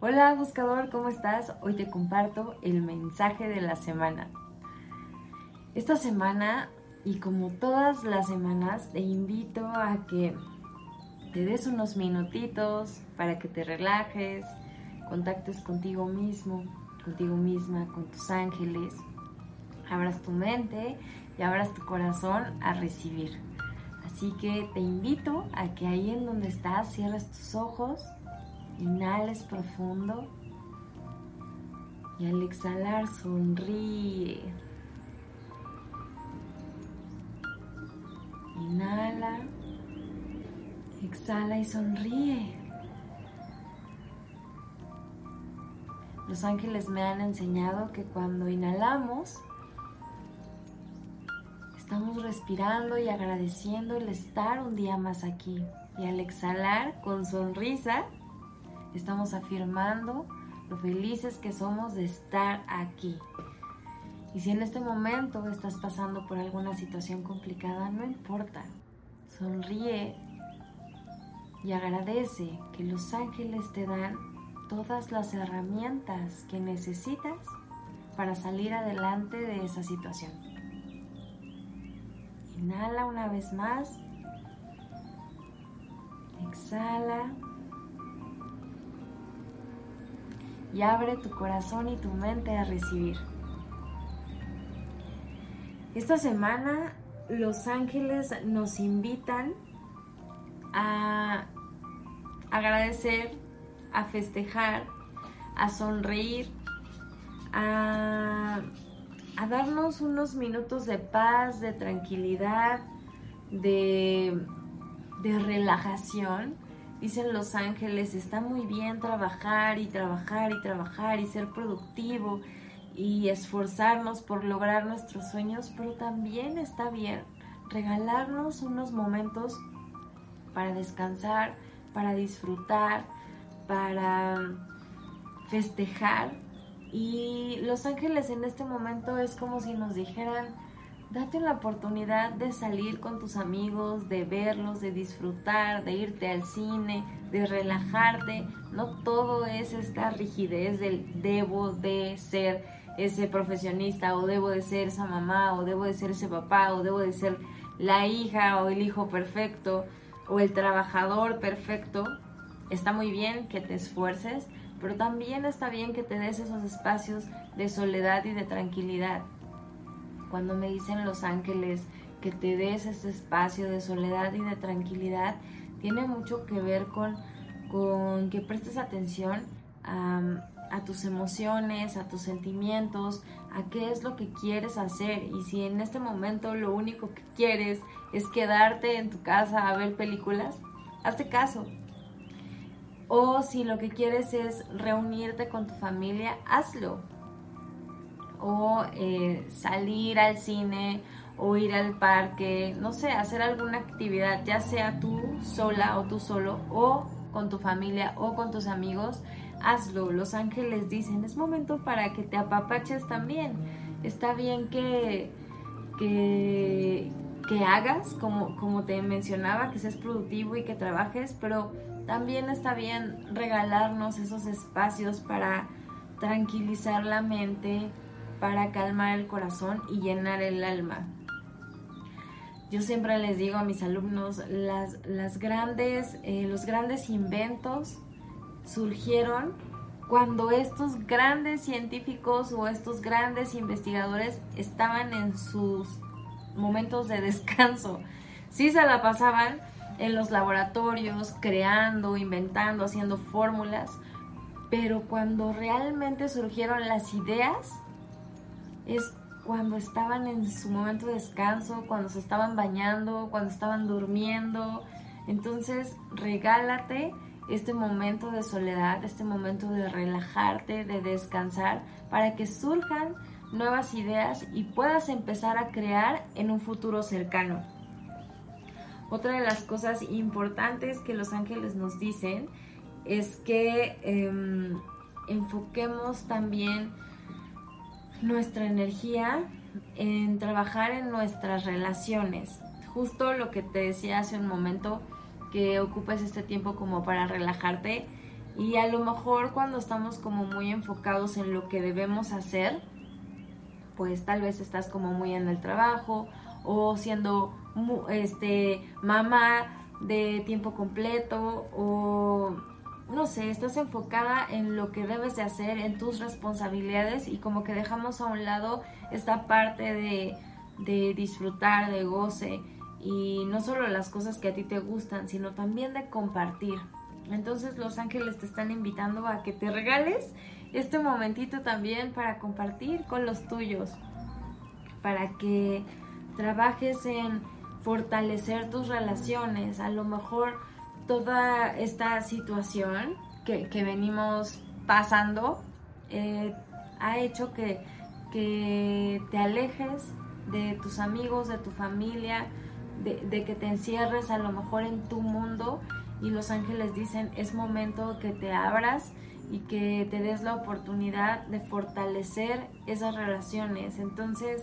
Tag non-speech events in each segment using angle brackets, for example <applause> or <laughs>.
Hola buscador, ¿cómo estás? Hoy te comparto el mensaje de la semana. Esta semana y como todas las semanas te invito a que te des unos minutitos para que te relajes, contactes contigo mismo, contigo misma, con tus ángeles, abras tu mente y abras tu corazón a recibir. Así que te invito a que ahí en donde estás cierres tus ojos Inhales profundo y al exhalar sonríe. Inhala, exhala y sonríe. Los ángeles me han enseñado que cuando inhalamos, estamos respirando y agradeciendo el estar un día más aquí. Y al exhalar con sonrisa, Estamos afirmando lo felices que somos de estar aquí. Y si en este momento estás pasando por alguna situación complicada, no importa. Sonríe y agradece que los ángeles te dan todas las herramientas que necesitas para salir adelante de esa situación. Inhala una vez más. Exhala. Y abre tu corazón y tu mente a recibir. Esta semana los ángeles nos invitan a agradecer, a festejar, a sonreír, a, darnos unos minutos de paz, de tranquilidad, de, de relajación Dicen los ángeles, está muy bien trabajar y trabajar y trabajar y ser productivo y esforzarnos por lograr nuestros sueños, pero también está bien regalarnos unos momentos para descansar, para disfrutar, para festejar. Y los ángeles en este momento es como si nos dijeran, Date la oportunidad de salir con tus amigos, de verlos, de disfrutar, de irte al cine, de relajarte. No todo es esta rigidez del debo de ser ese profesionista o debo de ser esa mamá o debo de ser ese papá o debo de ser la hija o el hijo perfecto o el trabajador perfecto. Está muy bien que te esfuerces, pero también está bien que te des esos espacios de soledad y de tranquilidad cuando me dicen los ángeles que te des ese espacio de soledad y de tranquilidad, tiene mucho que ver con, que prestes atención a tus emociones, a tus sentimientos, a qué es lo que quieres hacer. Y si en este momento lo único que quieres es quedarte en tu casa a ver películas, hazte caso. O si lo que quieres es reunirte con tu familia, hazlo o eh, salir al cine o ir al parque, no sé, hacer alguna actividad, ya sea tú sola o tú solo o con tu familia o con tus amigos, hazlo. Los ángeles dicen, es momento para que te apapaches también. Está bien que, que, que hagas, como, como te mencionaba, que seas productivo y que trabajes, pero también está bien regalarnos esos espacios para tranquilizar la mente, para calmar el corazón y llenar el alma. Yo siempre les digo a mis alumnos, las, las grandes, eh, los grandes inventos surgieron cuando estos grandes científicos o estos grandes investigadores estaban en sus momentos de descanso. Sí se la pasaban en los laboratorios, creando, inventando, haciendo fórmulas, pero cuando realmente surgieron las ideas, es cuando estaban en su momento de descanso, cuando se estaban bañando, cuando estaban durmiendo. Entonces, regálate este momento de soledad, este momento de relajarte, de descansar, para que surjan nuevas ideas y puedas empezar a crear en un futuro cercano. Otra de las cosas importantes que los ángeles nos dicen es que em, enfoquemos también nuestra energía en trabajar en nuestras relaciones. Justo lo que te decía hace un momento, que ocupes este tiempo como para relajarte Y a lo mejor cuando estamos como muy enfocados en lo que debemos hacer, pues tal vez estás como muy en el trabajo o siendo este mamá de tiempo completo o no sé, estás enfocada en lo que debes de hacer, en tus responsabilidades y como que dejamos a un lado esta parte de, de disfrutar, de goce y no solo las cosas que a ti te gustan, sino también de compartir. Entonces los ángeles te están invitando a que te regales este momentito también para compartir con los tuyos, para que trabajes en fortalecer tus relaciones. A lo mejor toda esta situación que, venimos pasando eh, ha hecho que, que te alejes de tus amigos, de tu familia, de, que te encierres a lo mejor en tu mundo y los ángeles dicen es momento que te abras y que te des la oportunidad de fortalecer esas relaciones. Entonces,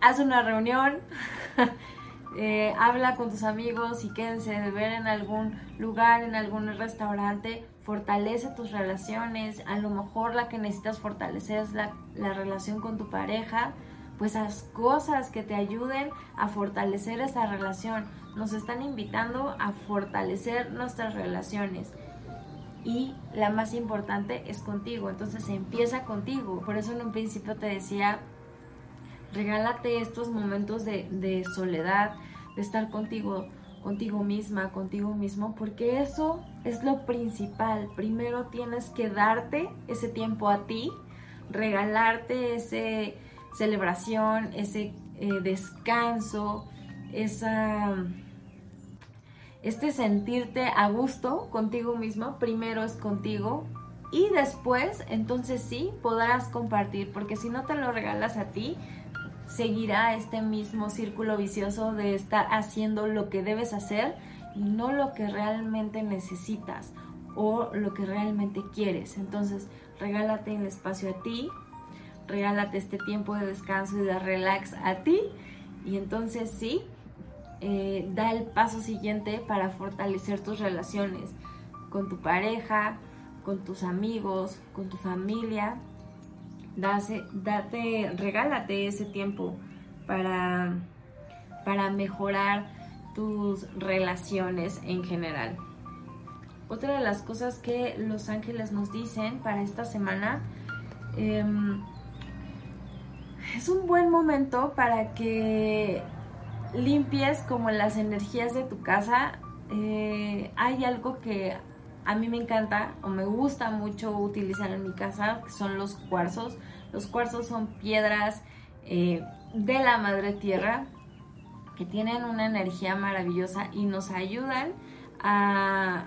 haz una reunión, <laughs> eh, habla con tus amigos y quédense de ver en algún lugar, en algún restaurante, fortalece tus relaciones. A lo mejor la que necesitas fortalecer es la, la relación con tu pareja pues haz cosas que te ayuden a fortalecer esa relación. Nos están invitando a fortalecer nuestras relaciones. Y la más importante es contigo, entonces empieza contigo. Por eso en un principio te decía, regálate estos momentos de, soledad, de estar contigo, contigo misma, contigo mismo, porque eso es lo principal. Primero tienes que darte ese tiempo a ti, regalarte ese celebración, ese eh, descanso, esa, este sentirte a gusto contigo mismo, primero es contigo y después entonces sí podrás compartir, porque si no te lo regalas a ti, seguirá este mismo círculo vicioso de estar haciendo lo que debes hacer y no lo que realmente necesitas o lo que realmente quieres. Entonces, regálate el espacio a ti, regálate este tiempo de descanso y de relax a ti y entonces sí, eh, da el paso siguiente para fortalecer tus relaciones con tu pareja, con tus amigos, con tu familia. Date, regálate ese tiempo para, para mejorar tus relaciones en general. Otra de las cosas que los ángeles nos dicen para esta semana em, es un buen momento para que limpies como las energías de tu casa. Eh, hay algo que a mí me encanta o me gusta mucho utilizar en mi casa, que son los cuarzos. Los cuarzos son piedras eh, de la madre tierra que tienen una energía maravillosa y nos ayudan a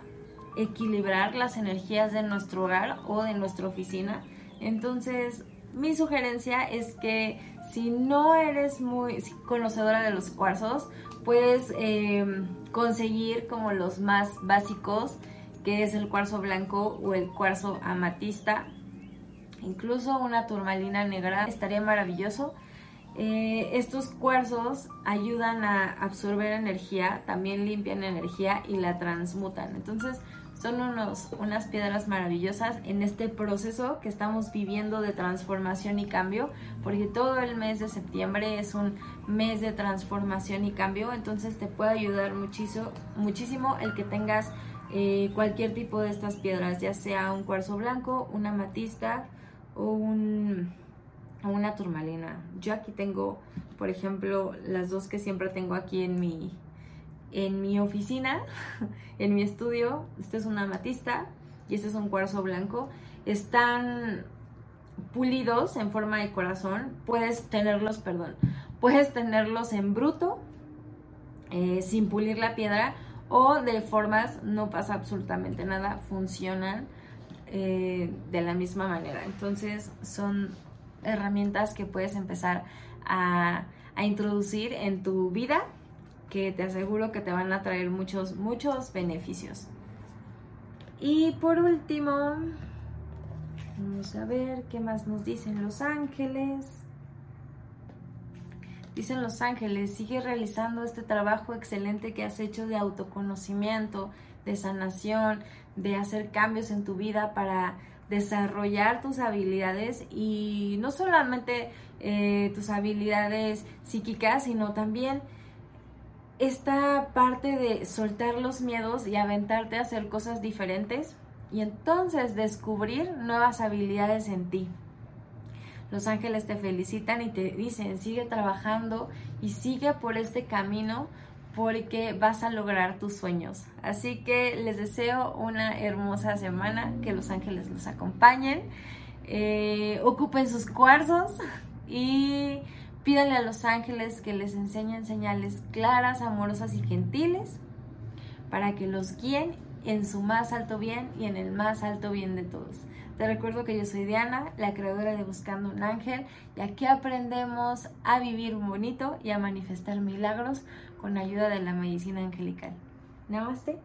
equilibrar las energías de nuestro hogar o de nuestra oficina. Entonces, mi sugerencia es que si no eres muy conocedora de los cuarzos, puedes em, conseguir como los más básicos, que es el cuarzo blanco o el cuarzo amatista. Incluso una turmalina negra estaría maravilloso. Eh, estos cuarzos ayudan a absorber energía, también limpian energía y la transmutan. Entonces, son unos, unas piedras maravillosas en este proceso que estamos viviendo de transformación y cambio, porque todo el mes de septiembre es un mes de transformación y cambio, entonces te puede ayudar muchísimo, muchísimo el que tengas eh, cualquier tipo de estas piedras, ya sea un cuarzo blanco, una amatista o un, una turmalina. Yo aquí tengo, por ejemplo, las dos que siempre tengo aquí en mi, en mi oficina, <laughs> en mi estudio. Este es una amatista y este es un cuarzo blanco. Están pulidos en forma de corazón. Puedes tenerlos, perdón, puedes tenerlos en bruto, eh, sin pulir la piedra, o de formas, no pasa absolutamente nada, funcionan eh, de la misma manera. Entonces son herramientas que puedes empezar a, a introducir en tu vida que te aseguro que te van a traer muchos, muchos beneficios. Y por último, vamos a ver qué más nos dicen los ángeles. Dicen los ángeles, sigue realizando este trabajo excelente que has hecho de autoconocimiento, de sanación, de hacer cambios en tu vida para desarrollar tus habilidades y no solamente eh, tus habilidades psíquicas, sino también esta parte de soltar los miedos y aventarte a hacer cosas diferentes y entonces descubrir nuevas habilidades en ti. Los ángeles te felicitan y te dicen, sigue trabajando y sigue por este camino porque vas a lograr tus sueños. Así que les deseo una hermosa semana, que los ángeles los acompañen, eh, ocupen sus cuarzos y pídanle a los ángeles que les enseñen señales claras, amorosas y gentiles para que los guíen en su más alto bien y en el más alto bien de todos. Te recuerdo que yo soy Diana, la creadora de Buscando un Ángel, y aquí aprendemos a vivir bonito y a manifestar milagros con ayuda de la medicina angelical. Namaste.